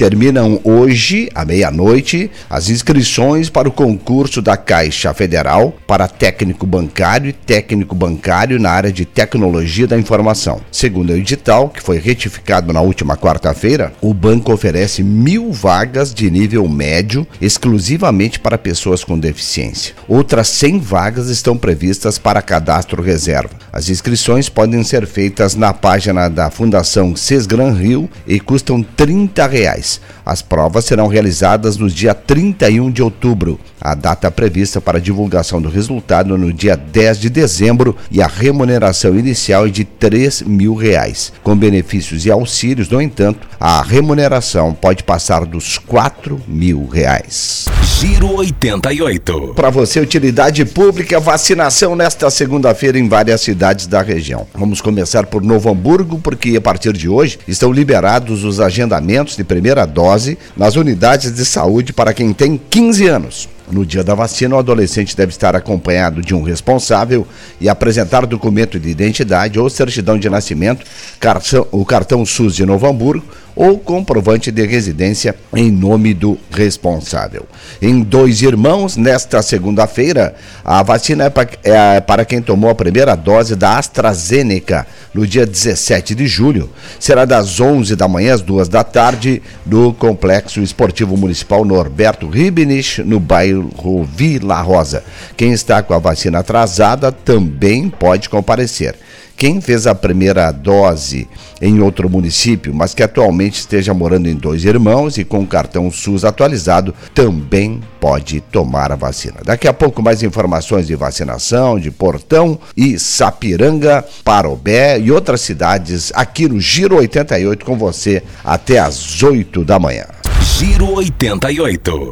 terminam hoje, à meia-noite, as inscrições para o concurso da Caixa Federal para técnico bancário e técnico bancário na área de tecnologia da informação. Segundo o edital, que foi retificado na última quarta-feira, o banco oferece mil vagas de nível médio exclusivamente para pessoas com deficiência. Outras 100 vagas estão previstas para cadastro reserva. As inscrições podem ser feitas na página da Fundação Sesgran Rio e custam 30 reais. As provas serão realizadas no dia 31 de outubro. A data prevista para divulgação do resultado no dia 10 de dezembro e a remuneração inicial é de 3 mil reais. Com benefícios e auxílios, no entanto, a remuneração pode passar dos 4 mil reais. Giro 88. Para você, utilidade pública, vacinação nesta segunda-feira em várias cidades da região. Vamos começar por Novo Hamburgo, porque a partir de hoje estão liberados os agendamentos de primeira dose nas unidades de saúde para quem tem 15 anos. No dia da vacina, o adolescente deve estar acompanhado de um responsável e apresentar documento de identidade ou certidão de nascimento, cartão, o cartão SUS de Novo Hamburgo ou comprovante de residência em nome do responsável. Em Dois Irmãos, nesta segunda-feira, a vacina é, é para quem tomou a primeira dose da AstraZeneca no dia 17 de julho. Será das 11 da manhã às 2 da tarde no Complexo Esportivo Municipal Norberto Ribnich, no bairro Vila Rosa. Quem está com a vacina atrasada também pode comparecer. Quem fez a primeira dose em outro município, mas que atualmente esteja morando em dois irmãos e com cartão SUS atualizado, também pode tomar a vacina. Daqui a pouco mais informações de vacinação de Portão e Sapiranga, Parobé e outras cidades aqui no Giro 88 com você até às 8 da manhã. Giro 88.